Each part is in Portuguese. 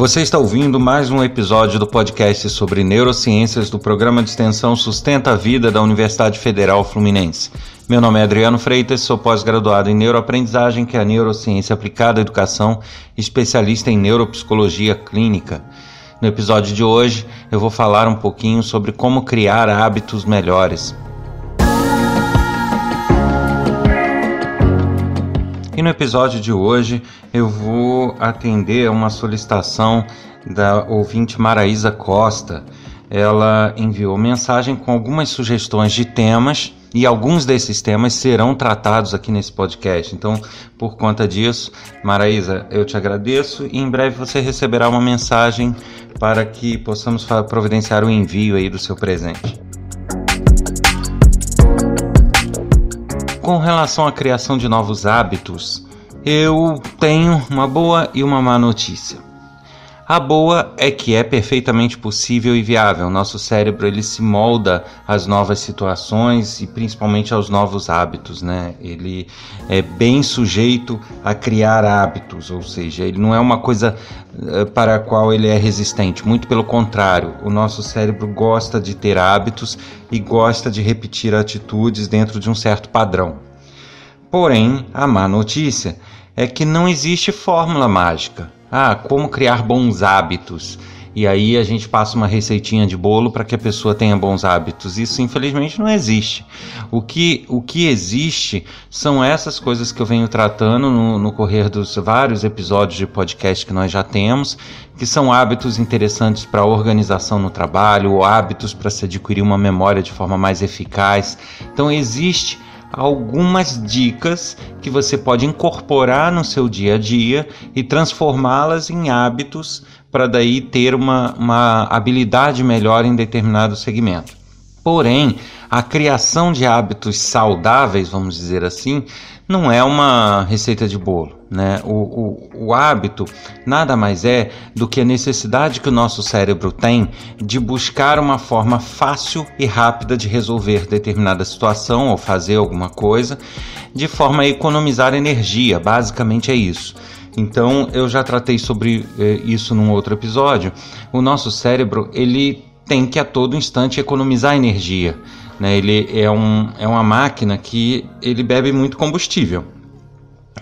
Você está ouvindo mais um episódio do podcast sobre neurociências do programa de extensão Sustenta a Vida da Universidade Federal Fluminense. Meu nome é Adriano Freitas, sou pós-graduado em neuroaprendizagem, que é a neurociência aplicada à educação, especialista em neuropsicologia clínica. No episódio de hoje, eu vou falar um pouquinho sobre como criar hábitos melhores. E no episódio de hoje eu vou atender a uma solicitação da ouvinte Maraísa Costa. Ela enviou mensagem com algumas sugestões de temas e alguns desses temas serão tratados aqui nesse podcast. Então, por conta disso, Maraísa, eu te agradeço e em breve você receberá uma mensagem para que possamos providenciar o envio aí do seu presente. Com relação à criação de novos hábitos, eu tenho uma boa e uma má notícia. A boa é que é perfeitamente possível e viável. Nosso cérebro ele se molda às novas situações e principalmente aos novos hábitos, né? Ele é bem sujeito a criar hábitos, ou seja, ele não é uma coisa eh, para a qual ele é resistente. Muito pelo contrário, o nosso cérebro gosta de ter hábitos e gosta de repetir atitudes dentro de um certo padrão. Porém, a má notícia é que não existe fórmula mágica. Ah, como criar bons hábitos. E aí a gente passa uma receitinha de bolo para que a pessoa tenha bons hábitos. Isso infelizmente não existe. O que, o que existe são essas coisas que eu venho tratando no, no correr dos vários episódios de podcast que nós já temos, que são hábitos interessantes para organização no trabalho, hábitos para se adquirir uma memória de forma mais eficaz. Então existe algumas dicas que você pode incorporar no seu dia a dia e transformá-las em hábitos para daí ter uma, uma habilidade melhor em determinado segmento. Porém, a criação de hábitos saudáveis, vamos dizer assim, não é uma receita de bolo. Né? O, o, o, hábito nada mais é do que a necessidade que o nosso cérebro tem de buscar uma forma fácil e rápida de resolver determinada situação ou fazer alguma coisa, de forma a economizar energia. Basicamente é isso. Então eu já tratei sobre eh, isso num outro episódio. O nosso cérebro ele tem que a todo instante economizar energia. Né? Ele é, um, é uma máquina que ele bebe muito combustível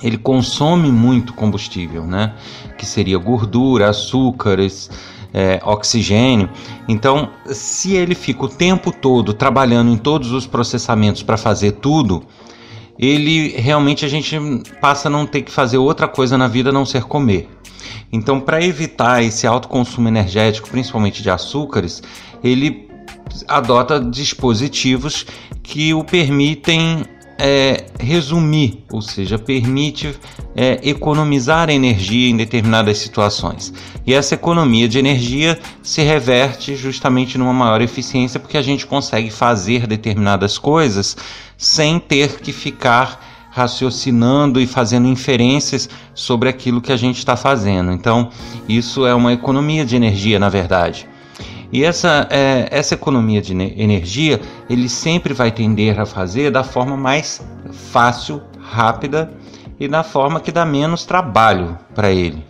ele consome muito combustível, né? Que seria gordura, açúcares, é, oxigênio. Então, se ele fica o tempo todo trabalhando em todos os processamentos para fazer tudo, ele realmente a gente passa a não ter que fazer outra coisa na vida a não ser comer. Então, para evitar esse alto consumo energético, principalmente de açúcares, ele adota dispositivos que o permitem é, resumir, ou seja, permite é, economizar energia em determinadas situações. E essa economia de energia se reverte justamente numa maior eficiência, porque a gente consegue fazer determinadas coisas sem ter que ficar raciocinando e fazendo inferências sobre aquilo que a gente está fazendo. Então, isso é uma economia de energia, na verdade. E essa, é, essa economia de energia ele sempre vai tender a fazer da forma mais fácil, rápida e da forma que dá menos trabalho para ele.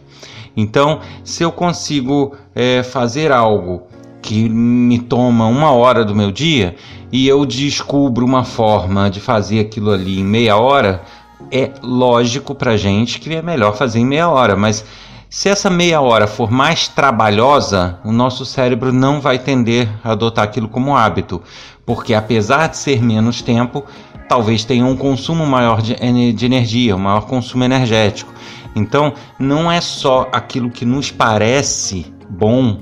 Então, se eu consigo é, fazer algo que me toma uma hora do meu dia e eu descubro uma forma de fazer aquilo ali em meia hora, é lógico para gente que é melhor fazer em meia hora, mas se essa meia hora for mais trabalhosa, o nosso cérebro não vai tender a adotar aquilo como hábito, porque apesar de ser menos tempo, talvez tenha um consumo maior de, de energia, um maior consumo energético. Então, não é só aquilo que nos parece bom,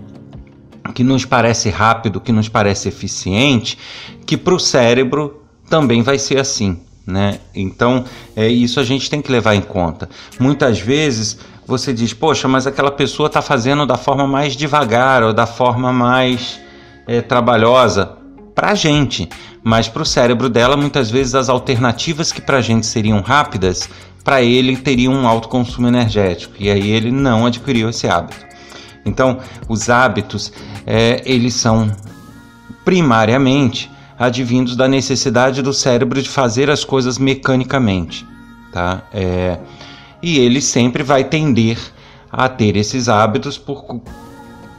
que nos parece rápido, que nos parece eficiente, que para o cérebro também vai ser assim. Né? Então, é isso a gente tem que levar em conta. Muitas vezes você diz, poxa, mas aquela pessoa está fazendo da forma mais devagar ou da forma mais é, trabalhosa para a gente, mas para o cérebro dela, muitas vezes as alternativas que para a gente seriam rápidas, para ele teriam um alto consumo energético e aí ele não adquiriu esse hábito. Então, os hábitos, é, eles são primariamente advindos da necessidade do cérebro de fazer as coisas mecanicamente, tá? É, e ele sempre vai tender a ter esses hábitos por,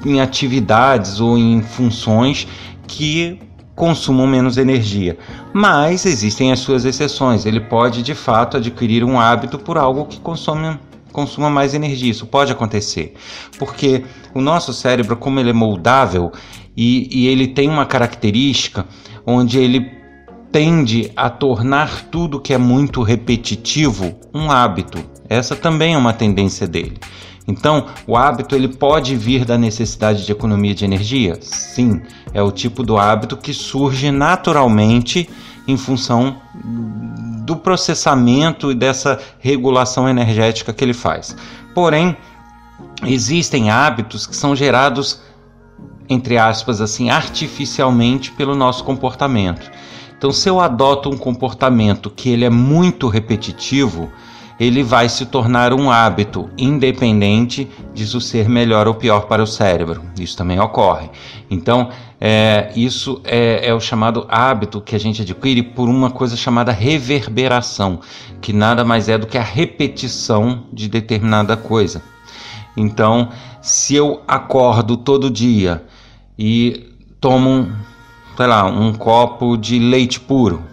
em atividades ou em funções que consumam menos energia. Mas existem as suas exceções. Ele pode de fato adquirir um hábito por algo que consome consuma mais energia. Isso pode acontecer, porque o nosso cérebro, como ele é moldável e, e ele tem uma característica onde ele tende a tornar tudo que é muito repetitivo um hábito. Essa também é uma tendência dele. Então, o hábito ele pode vir da necessidade de economia de energia? Sim, é o tipo do hábito que surge naturalmente em função do processamento e dessa regulação energética que ele faz. Porém, existem hábitos que são gerados entre aspas assim artificialmente pelo nosso comportamento. Então, se eu adoto um comportamento que ele é muito repetitivo, ele vai se tornar um hábito, independente disso ser melhor ou pior para o cérebro. Isso também ocorre. Então, é, isso é, é, o chamado hábito que a gente adquire por uma coisa chamada reverberação, que nada mais é do que a repetição de determinada coisa. Então, se eu acordo todo dia e tomo, sei lá, um copo de leite puro,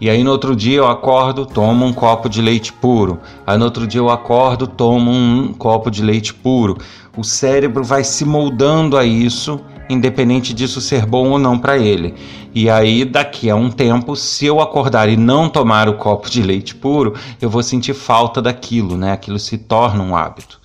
e aí no outro dia eu acordo, tomo um copo de leite puro. Aí no outro dia eu acordo, tomo um copo de leite puro. O cérebro vai se moldando a isso, independente disso ser bom ou não para ele. E aí daqui a um tempo, se eu acordar e não tomar o copo de leite puro, eu vou sentir falta daquilo, né? Aquilo se torna um hábito.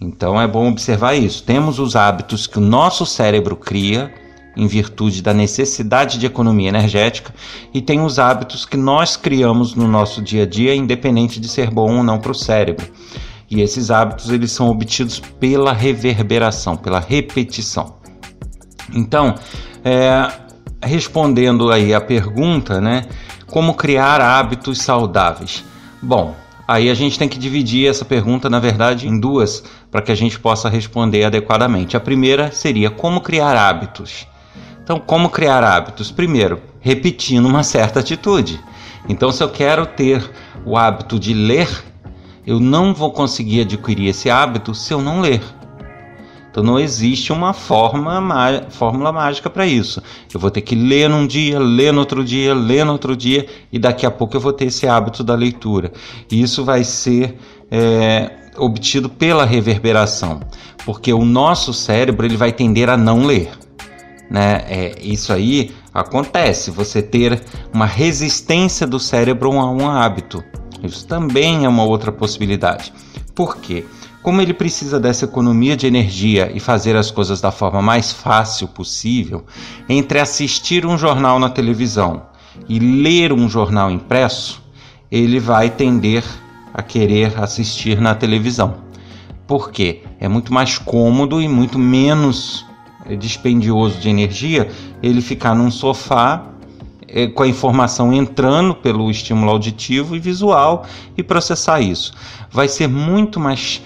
Então é bom observar isso. Temos os hábitos que o nosso cérebro cria em virtude da necessidade de economia energética, e tem os hábitos que nós criamos no nosso dia a dia, independente de ser bom ou não para o cérebro. E esses hábitos eles são obtidos pela reverberação, pela repetição. Então, é, respondendo aí a pergunta, né, como criar hábitos saudáveis? Bom, Aí a gente tem que dividir essa pergunta, na verdade, em duas para que a gente possa responder adequadamente. A primeira seria como criar hábitos. Então, como criar hábitos? Primeiro, repetindo uma certa atitude. Então, se eu quero ter o hábito de ler, eu não vou conseguir adquirir esse hábito se eu não ler. Então não existe uma forma, fórmula mágica para isso. Eu vou ter que ler num dia, ler no outro dia, ler no outro dia, e daqui a pouco eu vou ter esse hábito da leitura. E isso vai ser é, obtido pela reverberação, porque o nosso cérebro ele vai tender a não ler né? É, isso aí acontece, você ter uma resistência do cérebro a um hábito. Isso também é uma outra possibilidade. Por quê? Como ele precisa dessa economia de energia e fazer as coisas da forma mais fácil possível, entre assistir um jornal na televisão e ler um jornal impresso, ele vai tender a querer assistir na televisão. Por quê? É muito mais cômodo e muito menos é dispendioso de energia ele ficar num sofá é, com a informação entrando pelo estímulo auditivo e visual e processar isso. Vai ser muito mais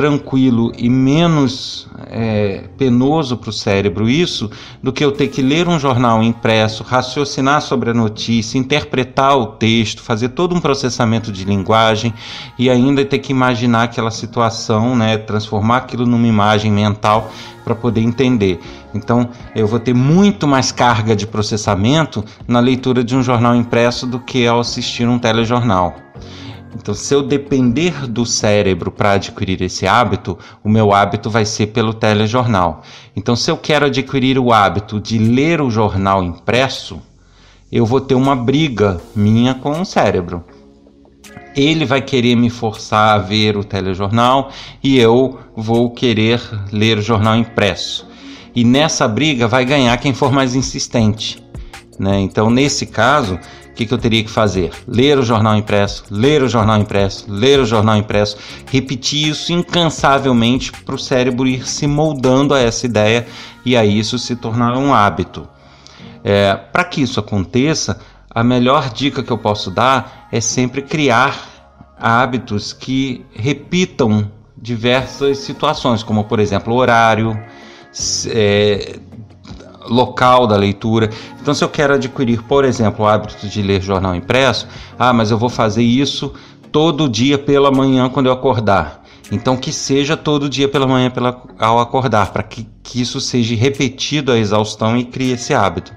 tranquilo e menos é, penoso para o cérebro isso do que eu ter que ler um jornal impresso, raciocinar sobre a notícia, interpretar o texto, fazer todo um processamento de linguagem e ainda ter que imaginar aquela situação, né, transformar aquilo numa imagem mental para poder entender. Então, eu vou ter muito mais carga de processamento na leitura de um jornal impresso do que ao assistir um telejornal. Então, se eu depender do cérebro para adquirir esse hábito, o meu hábito vai ser pelo telejornal. Então, se eu quero adquirir o hábito de ler o jornal impresso, eu vou ter uma briga minha com o cérebro. Ele vai querer me forçar a ver o telejornal e eu vou querer ler o jornal impresso. E nessa briga vai ganhar quem for mais insistente. Né? Então, nesse caso, que, que eu teria que fazer? Ler o jornal impresso, ler o jornal impresso, ler o jornal impresso, repetir isso incansavelmente para o cérebro ir se moldando a essa ideia e aí isso se tornar um hábito. É, para que isso aconteça, a melhor dica que eu posso dar é sempre criar hábitos que repitam diversas situações, como por exemplo horário, é, local da leitura. Então, se eu quero adquirir, por exemplo, o hábito de ler jornal impresso, ah, mas eu vou fazer isso todo dia pela manhã quando eu acordar. Então, que seja todo dia pela manhã pela, ao acordar, para que, que isso seja repetido a exaustão e crie esse hábito.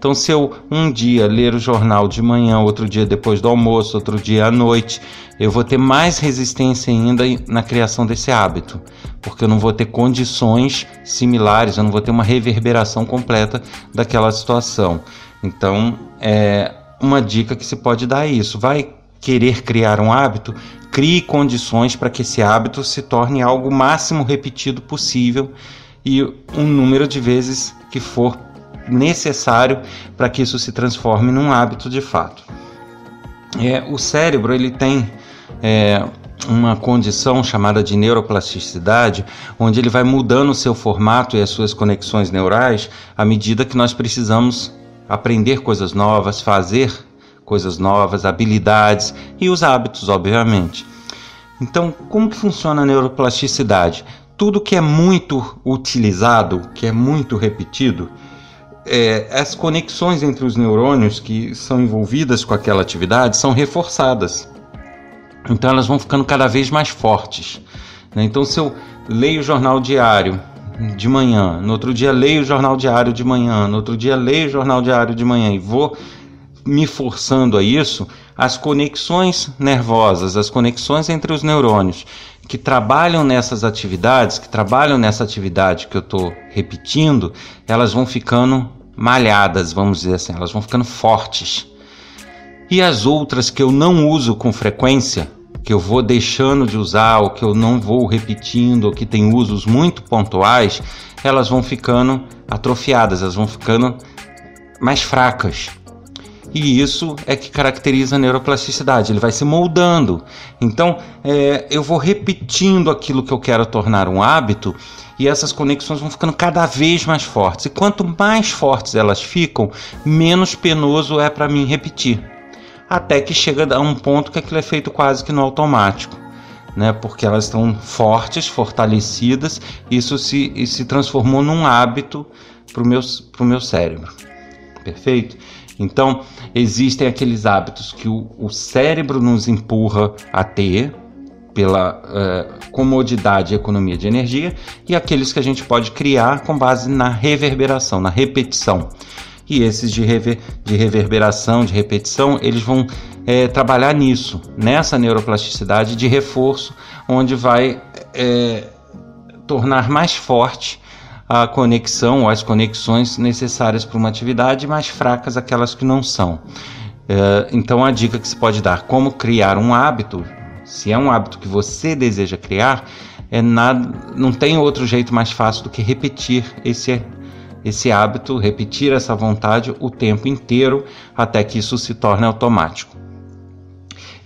Então, se eu um dia ler o jornal de manhã, outro dia depois do almoço, outro dia à noite, eu vou ter mais resistência ainda na criação desse hábito, porque eu não vou ter condições similares, eu não vou ter uma reverberação completa daquela situação. Então, é uma dica que se pode dar é isso. Vai querer criar um hábito, crie condições para que esse hábito se torne algo máximo repetido possível e um número de vezes que for necessário para que isso se transforme num hábito de fato. É, o cérebro ele tem é, uma condição chamada de neuroplasticidade, onde ele vai mudando o seu formato e as suas conexões neurais à medida que nós precisamos aprender coisas novas, fazer coisas novas, habilidades e os hábitos, obviamente. Então, como que funciona a neuroplasticidade? Tudo que é muito utilizado, que é muito repetido, é, as conexões entre os neurônios que são envolvidas com aquela atividade são reforçadas. Então elas vão ficando cada vez mais fortes. Né? Então, se eu leio o jornal diário de manhã, no outro dia leio o jornal diário de manhã, no outro dia leio o jornal diário de manhã e vou me forçando a isso, as conexões nervosas, as conexões entre os neurônios que trabalham nessas atividades, que trabalham nessa atividade que eu estou repetindo, elas vão ficando malhadas, vamos dizer assim, elas vão ficando fortes. E as outras que eu não uso com frequência, que eu vou deixando de usar, ou que eu não vou repetindo, ou que tem usos muito pontuais, elas vão ficando atrofiadas, elas vão ficando mais fracas. E isso é que caracteriza a neuroplasticidade, ele vai se moldando. Então, é, eu vou repetindo aquilo que eu quero tornar um hábito e essas conexões vão ficando cada vez mais fortes. E quanto mais fortes elas ficam, menos penoso é para mim repetir. Até que chega a um ponto que aquilo é feito quase que no automático. Né, porque elas estão fortes, fortalecidas, isso se, se transformou num hábito para o meu, meu cérebro. Perfeito? Então, existem aqueles hábitos que o, o cérebro nos empurra a ter pela uh, comodidade e economia de energia, e aqueles que a gente pode criar com base na reverberação, na repetição. E esses de, rever, de reverberação, de repetição, eles vão é, trabalhar nisso, nessa neuroplasticidade de reforço, onde vai é, tornar mais forte a conexão ou as conexões necessárias para uma atividade, mais fracas aquelas que não são. É, então, a dica que se pode dar: como criar um hábito, se é um hábito que você deseja criar, é nada, não tem outro jeito mais fácil do que repetir esse esse hábito, repetir essa vontade o tempo inteiro até que isso se torne automático.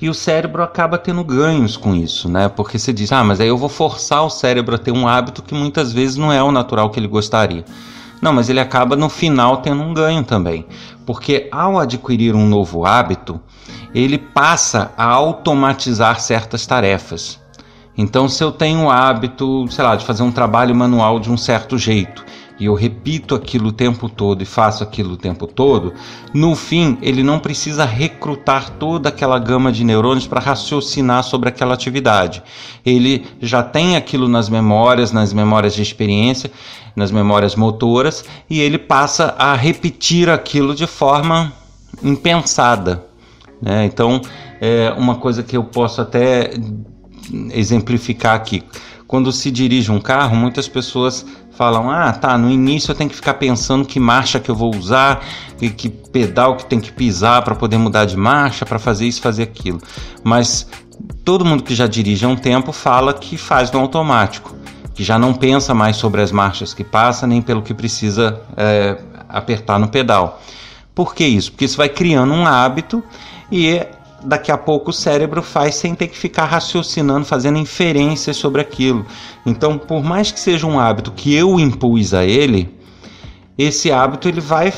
E o cérebro acaba tendo ganhos com isso, né? Porque você diz, ah, mas aí eu vou forçar o cérebro a ter um hábito que muitas vezes não é o natural que ele gostaria. Não, mas ele acaba no final tendo um ganho também. Porque ao adquirir um novo hábito, ele passa a automatizar certas tarefas. Então, se eu tenho o hábito, sei lá, de fazer um trabalho manual de um certo jeito, e eu repito aquilo o tempo todo e faço aquilo o tempo todo, no fim ele não precisa recrutar toda aquela gama de neurônios para raciocinar sobre aquela atividade. Ele já tem aquilo nas memórias, nas memórias de experiência, nas memórias motoras, e ele passa a repetir aquilo de forma impensada. Né? Então, é uma coisa que eu posso até exemplificar aqui. Quando se dirige um carro, muitas pessoas falam: ah, tá, no início eu tenho que ficar pensando que marcha que eu vou usar, que, que pedal que tem que pisar para poder mudar de marcha, para fazer isso, fazer aquilo. Mas todo mundo que já dirige há um tempo fala que faz no automático, que já não pensa mais sobre as marchas que passa, nem pelo que precisa é, apertar no pedal. Por que isso? Porque isso vai criando um hábito e daqui a pouco o cérebro faz sem ter que ficar raciocinando, fazendo inferências sobre aquilo. Então, por mais que seja um hábito que eu impus a ele, esse hábito ele vai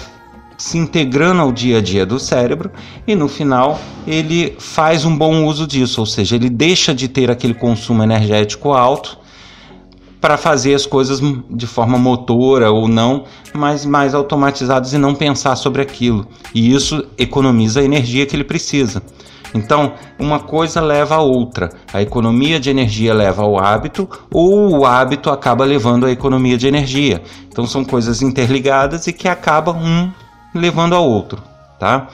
se integrando ao dia a dia do cérebro e no final ele faz um bom uso disso, ou seja, ele deixa de ter aquele consumo energético alto para fazer as coisas de forma motora ou não, mas mais automatizadas e não pensar sobre aquilo. E isso economiza a energia que ele precisa. Então, uma coisa leva a outra. A economia de energia leva ao hábito, ou o hábito acaba levando à economia de energia. Então, são coisas interligadas e que acabam um levando ao outro, tá?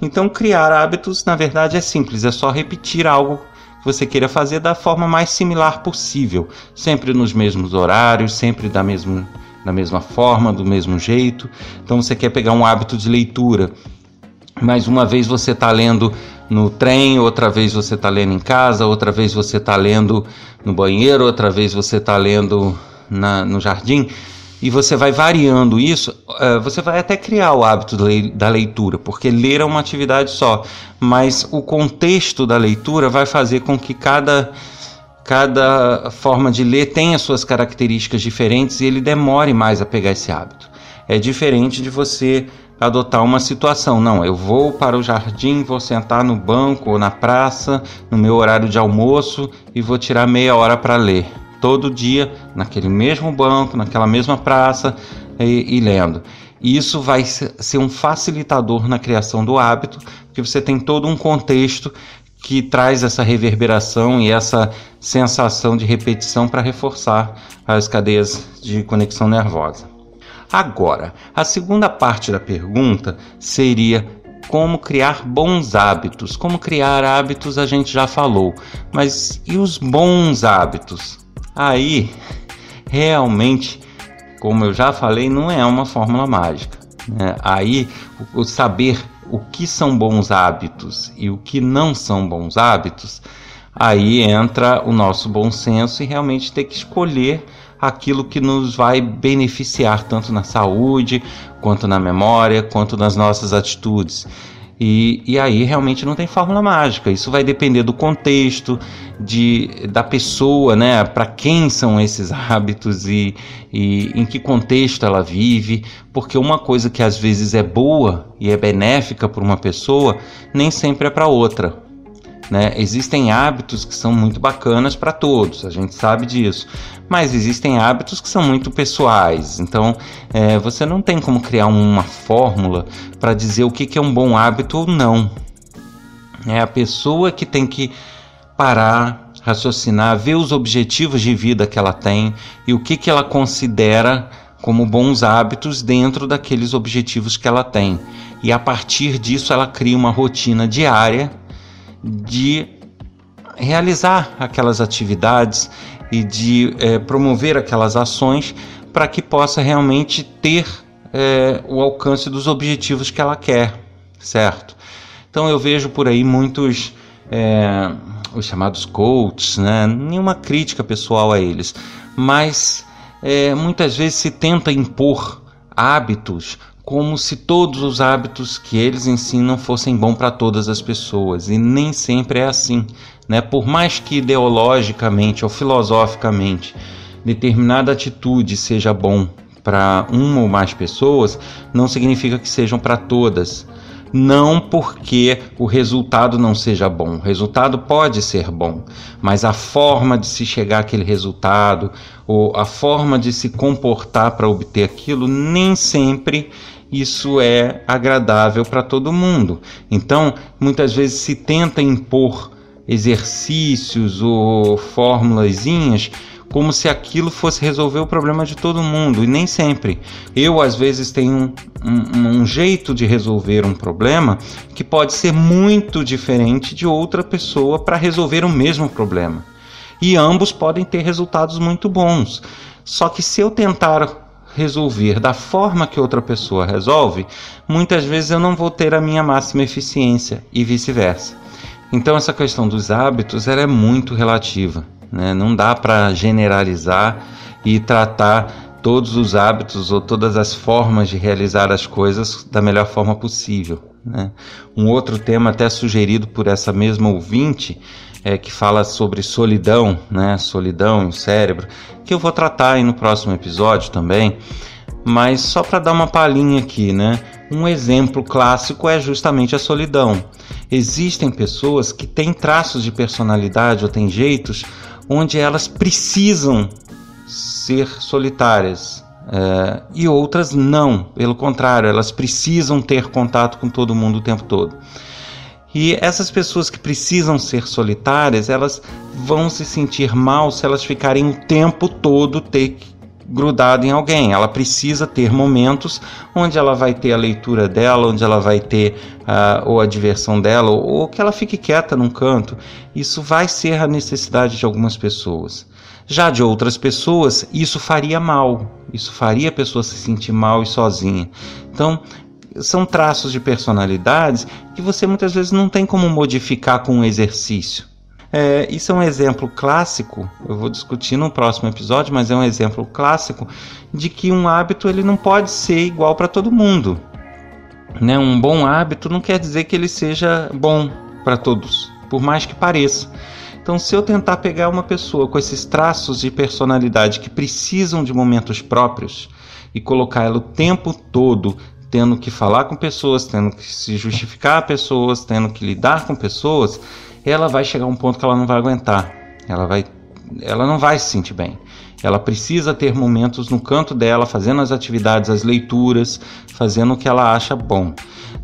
Então, criar hábitos, na verdade, é simples, é só repetir algo que você queira fazer da forma mais similar possível, sempre nos mesmos horários, sempre da mesma, da mesma forma, do mesmo jeito. Então, você quer pegar um hábito de leitura, mas uma vez você está lendo no trem, outra vez você está lendo em casa, outra vez você está lendo no banheiro, outra vez você está lendo na, no jardim, e você vai variando isso, uh, você vai até criar o hábito da leitura, porque ler é uma atividade só, mas o contexto da leitura vai fazer com que cada, cada forma de ler tenha suas características diferentes e ele demore mais a pegar esse hábito. É diferente de você adotar uma situação. Não, eu vou para o jardim, vou sentar no banco ou na praça, no meu horário de almoço e vou tirar meia hora para ler. Todo dia, naquele mesmo banco, naquela mesma praça e, e lendo. E isso vai ser um facilitador na criação do hábito, porque você tem todo um contexto que traz essa reverberação e essa sensação de repetição para reforçar as cadeias de conexão nervosa. Agora, a segunda parte da pergunta seria como criar bons hábitos. Como criar hábitos a gente já falou, mas e os bons hábitos? Aí, realmente, como eu já falei, não é uma fórmula mágica. Né? Aí, o saber o que são bons hábitos e o que não são bons hábitos, aí entra o nosso bom senso e realmente ter que escolher aquilo que nos vai beneficiar tanto na saúde, quanto na memória, quanto nas nossas atitudes. E, e aí realmente não tem fórmula mágica. Isso vai depender do contexto, de, da pessoa, né? Para quem são esses hábitos e, e em que contexto ela vive. Porque uma coisa que às vezes é boa e é benéfica para uma pessoa, nem sempre é para outra. Né? Existem hábitos que são muito bacanas para todos, a gente sabe disso, mas existem hábitos que são muito pessoais. Então é, você não tem como criar uma fórmula para dizer o que, que é um bom hábito ou não. É a pessoa que tem que parar, raciocinar, ver os objetivos de vida que ela tem e o que, que ela considera como bons hábitos dentro daqueles objetivos que ela tem. E a partir disso ela cria uma rotina diária de realizar aquelas atividades e de é, promover aquelas ações para que possa realmente ter é, o alcance dos objetivos que ela quer, certo? Então eu vejo por aí muitos é, os chamados coaches, né? nenhuma crítica pessoal a eles, mas muitas vezes se tenta impor hábitos como se todos os hábitos que eles ensinam fossem bons para todas as pessoas, e nem sempre é assim. Né? Por mais que ideologicamente ou filosoficamente determinada atitude seja bom para uma ou mais pessoas, não significa que sejam para todas. Não porque o resultado não seja bom. O resultado pode ser bom, mas a forma de se chegar àquele resultado ou a forma de se comportar para obter aquilo nem sempre isso é agradável para todo mundo. Então, muitas vezes se tenta impor exercícios ou formulazinhas como se aquilo fosse resolver o problema de todo mundo e nem sempre. Eu às vezes tenho um, um, um, jeito de resolver um problema que pode ser muito diferente de outra pessoa para resolver o mesmo problema. E ambos podem ter resultados muito bons. Só que se eu tentar resolver da forma que outra pessoa resolve, muitas vezes eu não vou ter a minha máxima eficiência e vice-versa. Então essa questão dos hábitos ela é muito relativa, né? não dá para generalizar e tratar todos os hábitos ou todas as formas de realizar as coisas da melhor forma possível. Né? Um outro tema até sugerido por essa mesma ouvinte é, que fala sobre solidão, né? Solidão e cérebro, que eu vou tratar aí no próximo episódio também. Mas só para dar uma palhinha aqui, né? Um exemplo clássico é justamente a solidão. Existem pessoas que têm traços de personalidade ou têm jeitos onde elas precisam ser solitárias, é, e outras não, pelo contrário, elas precisam ter contato com todo mundo o tempo todo. E essas pessoas que precisam ser solitárias, elas vão se sentir mal se elas ficarem o tempo todo ter grudado em alguém. Ela precisa ter momentos onde ela vai ter a leitura dela, onde ela vai ter uh, ou a diversão dela, ou, ou que ela fique quieta num canto. Isso vai ser a necessidade de algumas pessoas. Já de outras pessoas, isso faria mal. Isso faria a pessoa se sentir mal e sozinha. Então, são traços de personalidades que você muitas vezes não tem como modificar com um exercício. É, isso é um exemplo clássico, eu vou discutir no próximo episódio, mas é um exemplo clássico de que um hábito ele não pode ser igual para todo mundo. Né? Um bom hábito não quer dizer que ele seja bom para todos, por mais que pareça. Então, se eu tentar pegar uma pessoa com esses traços de personalidade que precisam de momentos próprios e colocar ela o tempo todo tendo que falar com pessoas, tendo que se justificar a pessoas, tendo que lidar com pessoas, ela vai chegar a um ponto que ela não vai aguentar. Ela vai ela não vai se sentir bem. Ela precisa ter momentos no canto dela, fazendo as atividades, as leituras, fazendo o que ela acha bom.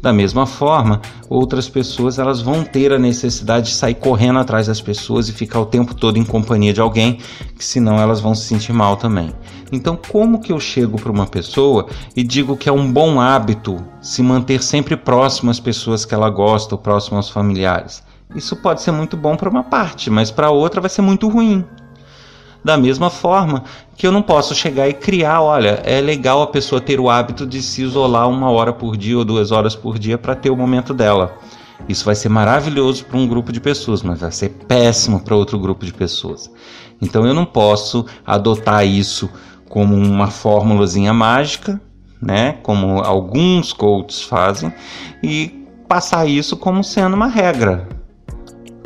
Da mesma forma, outras pessoas elas vão ter a necessidade de sair correndo atrás das pessoas e ficar o tempo todo em companhia de alguém, que senão elas vão se sentir mal também. Então, como que eu chego para uma pessoa e digo que é um bom hábito se manter sempre próximo às pessoas que ela gosta, ou próximo aos familiares? Isso pode ser muito bom para uma parte, mas para outra vai ser muito ruim. Da mesma forma que eu não posso chegar e criar, olha, é legal a pessoa ter o hábito de se isolar uma hora por dia ou duas horas por dia para ter o momento dela. Isso vai ser maravilhoso para um grupo de pessoas, mas vai ser péssimo para outro grupo de pessoas. Então eu não posso adotar isso como uma fórmulazinha mágica, né, como alguns coaches fazem, e passar isso como sendo uma regra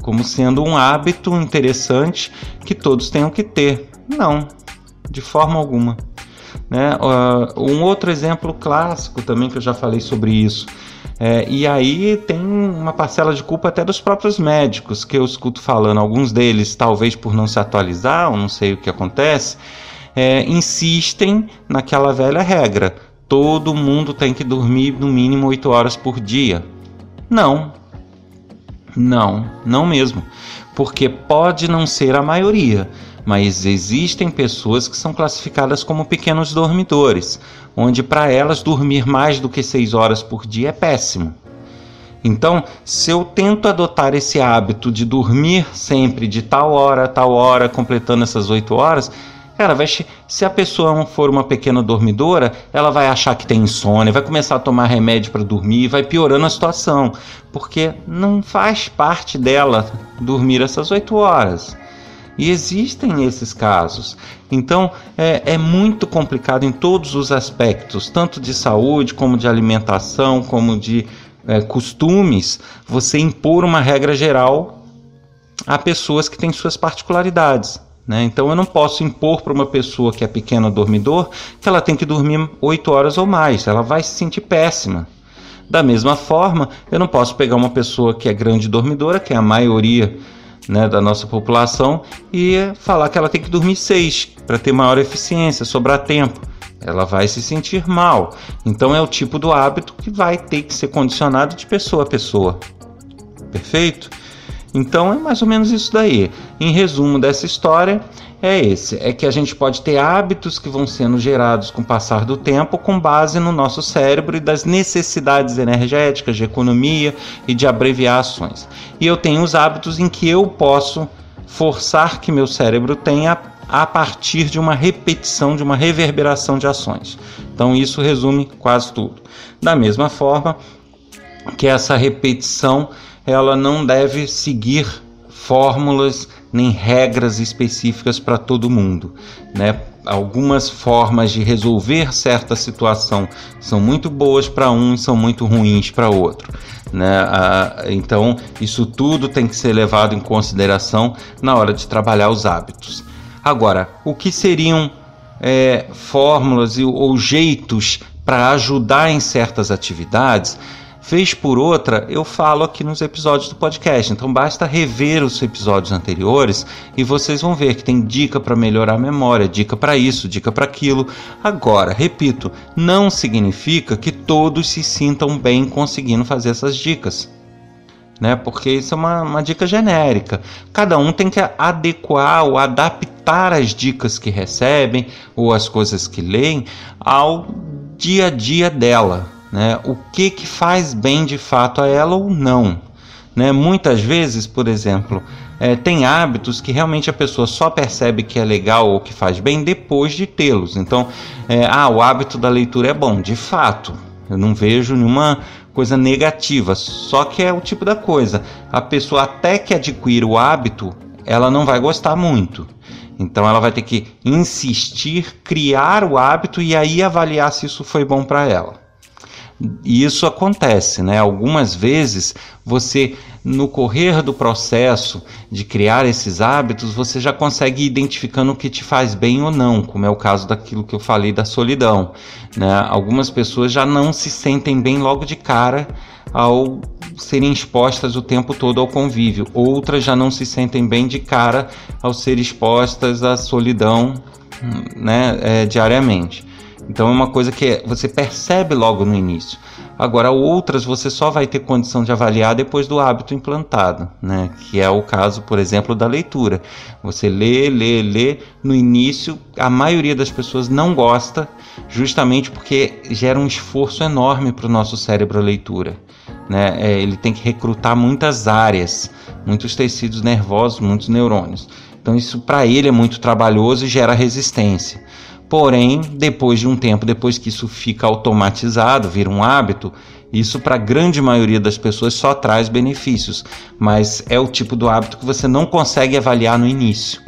como sendo um hábito interessante que todos tenham que ter. Não, de forma alguma. Né? Uh, um outro exemplo clássico também que eu já falei sobre isso. É, e aí tem uma parcela de culpa até dos próprios médicos que eu escuto falando, alguns deles, talvez por não se atualizar, ou não sei o que acontece, é, insistem naquela velha regra: todo mundo tem que dormir no mínimo 8 horas por dia. Não, não, não mesmo. Porque pode não ser a maioria, mas existem pessoas que são classificadas como pequenos dormidores, onde para elas dormir mais do que 6 horas por dia é péssimo. Então, se eu tento adotar esse hábito de dormir sempre de tal hora a tal hora, completando essas 8 horas, Cara, vai, se a pessoa for uma pequena dormidora, ela vai achar que tem insônia, vai começar a tomar remédio para dormir, vai piorando a situação, porque não faz parte dela dormir essas oito horas. E existem esses casos. Então é, é, muito complicado em todos os aspectos, tanto de saúde, como de alimentação, como de é, costumes, você impor uma regra geral a pessoas que têm suas particularidades. Né? Então eu não posso impor para uma pessoa que é pequena dormidor que ela tem que dormir 8 horas ou mais, ela vai se sentir péssima. Da mesma forma, eu não posso pegar uma pessoa que é grande dormidora, que é a maioria né, da nossa população, e falar que ela tem que dormir 6 para ter maior eficiência, sobrar tempo. Ela vai se sentir mal. Então é o tipo do hábito que vai ter que ser condicionado de pessoa a pessoa. Perfeito? Então é mais ou menos isso daí. Em resumo dessa história, é esse: é que a gente pode ter hábitos que vão sendo gerados com o passar do tempo com base no nosso cérebro e das necessidades energéticas, de economia e de abreviações. E eu tenho os hábitos em que eu posso forçar que meu cérebro tenha a partir de uma repetição, de uma reverberação de ações. Então isso resume quase tudo. Da mesma forma que essa repetição ela não deve seguir fórmulas nem regras específicas para todo mundo, né? Algumas formas de resolver certa situação são muito boas para um e são muito ruins para outro. Né? Ah, então, isso tudo tem que ser levado em consideração na hora de trabalhar os hábitos. Agora, o que seriam é, fórmulas ou jeitos para ajudar em certas atividades? Vez por outra, eu falo aqui nos episódios do podcast, então basta rever os episódios anteriores e vocês vão ver que tem dica para melhorar a memória, dica para isso, dica para aquilo. Agora, repito, não significa que todos se sintam bem conseguindo fazer essas dicas. né? Porque isso é uma, uma dica genérica. Cada um tem que adequar ou adaptar as dicas que recebem ou as coisas que leem ao dia a dia dela, né? O que que faz bem de fato a ela ou não, né? Muitas vezes, por exemplo, é, tem hábitos que realmente a pessoa só percebe que é legal ou que faz bem depois de tê-los. Então, é, ah, o hábito da leitura é bom, de fato. Eu não vejo nenhuma coisa negativa, só que é o tipo da coisa. A pessoa até que adquira o hábito, ela não vai gostar muito. Então ela vai ter que insistir, criar o hábito e aí avaliar se isso foi bom para ela. E isso acontece, né? Algumas vezes você, no correr do processo de criar esses hábitos, você já consegue ir identificando o que te faz bem ou não, como é o caso daquilo que eu falei da solidão. Né? Algumas pessoas já não se sentem bem logo de cara ao serem expostas o tempo todo ao convívio, outras já não se sentem bem de cara ao ser expostas à solidão né, é, diariamente. Então é uma coisa que você percebe logo no início. Agora, outras você só vai ter condição de avaliar depois do hábito implantado, né? que é o caso, por exemplo, da leitura. Você lê, lê, lê. No início, a maioria das pessoas não gosta, justamente porque gera um esforço enorme para o nosso cérebro a leitura. Né? É, ele tem que recrutar muitas áreas, muitos tecidos nervosos, muitos neurônios. Então, isso para ele é muito trabalhoso e gera resistência. Porém, depois de um tempo, depois que isso fica automatizado, vira um hábito, isso para a grande maioria das pessoas só traz benefícios, mas é o tipo do hábito que você não consegue avaliar no início,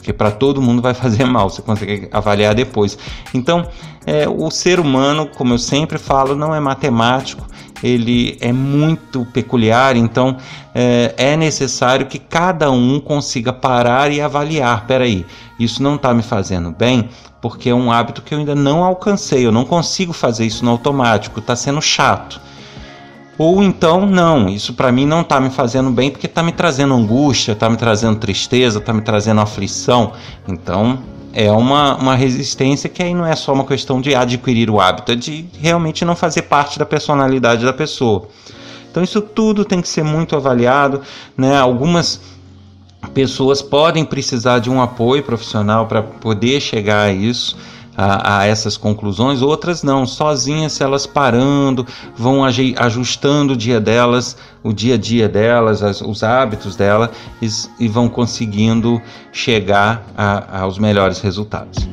porque para todo mundo vai fazer mal, você consegue avaliar depois. Então, é, o ser humano, como eu sempre falo, não é matemático, ele é muito peculiar, então é, é necessário que cada um consiga parar e avaliar. Peraí, isso não está me fazendo bem, porque é um hábito que eu ainda não alcancei, eu não consigo fazer isso no automático, está sendo chato. Ou então, não, isso para mim não está me fazendo bem porque está me trazendo angústia, está me trazendo tristeza, está me trazendo aflição. Então, é uma, uma resistência que aí não é só uma questão de adquirir o hábito, é de realmente não fazer parte da personalidade da pessoa. Então isso tudo tem que ser muito avaliado, né? Algumas pessoas podem precisar de um apoio profissional para poder chegar a isso a, a, essas conclusões, outras não, sozinhas, elas parando, vão ajustando o dia delas, o dia a dia delas, as, os hábitos dela e, e vão conseguindo chegar a, aos melhores resultados.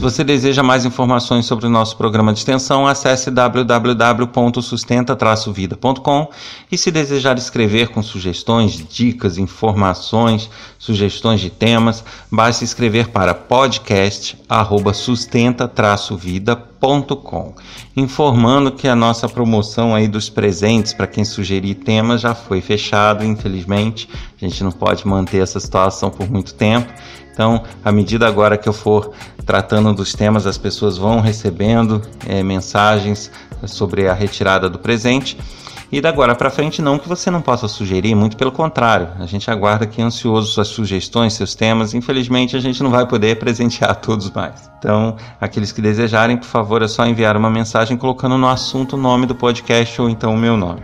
Se você deseja mais informações sobre o nosso programa de extensão, acesse www.sustenta-vida.com e se desejar escrever com sugestões, dicas, informações, sugestões de temas, basta escrever para podcast@sustenta-vida.com, informando que a nossa promoção aí dos presentes para quem sugerir temas já foi fechado, infelizmente. A gente não pode manter essa situação por muito tempo. Então, à medida agora que eu for tratando dos temas, as pessoas vão recebendo é, mensagens sobre a retirada do presente. E da agora para frente, não que você não possa sugerir, muito pelo contrário. A gente aguarda aqui ansioso suas sugestões, seus temas. Infelizmente, a gente não vai poder presentear todos mais. Então, aqueles que desejarem, por favor, é só enviar uma mensagem colocando no assunto o nome do podcast ou então o meu nome.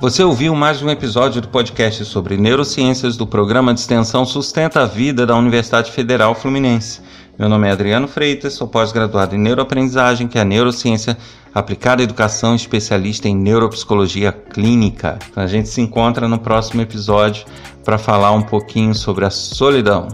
Você ouviu mais um episódio do podcast sobre neurociências do programa de extensão Sustenta a Vida da Universidade Federal Fluminense. Meu nome é Adriano Freitas, sou pós-graduado em neuroaprendizagem, que é a neurociência aplicada à educação, especialista em neuropsicologia clínica. Então a gente se encontra no próximo episódio para falar um pouquinho sobre a solidão.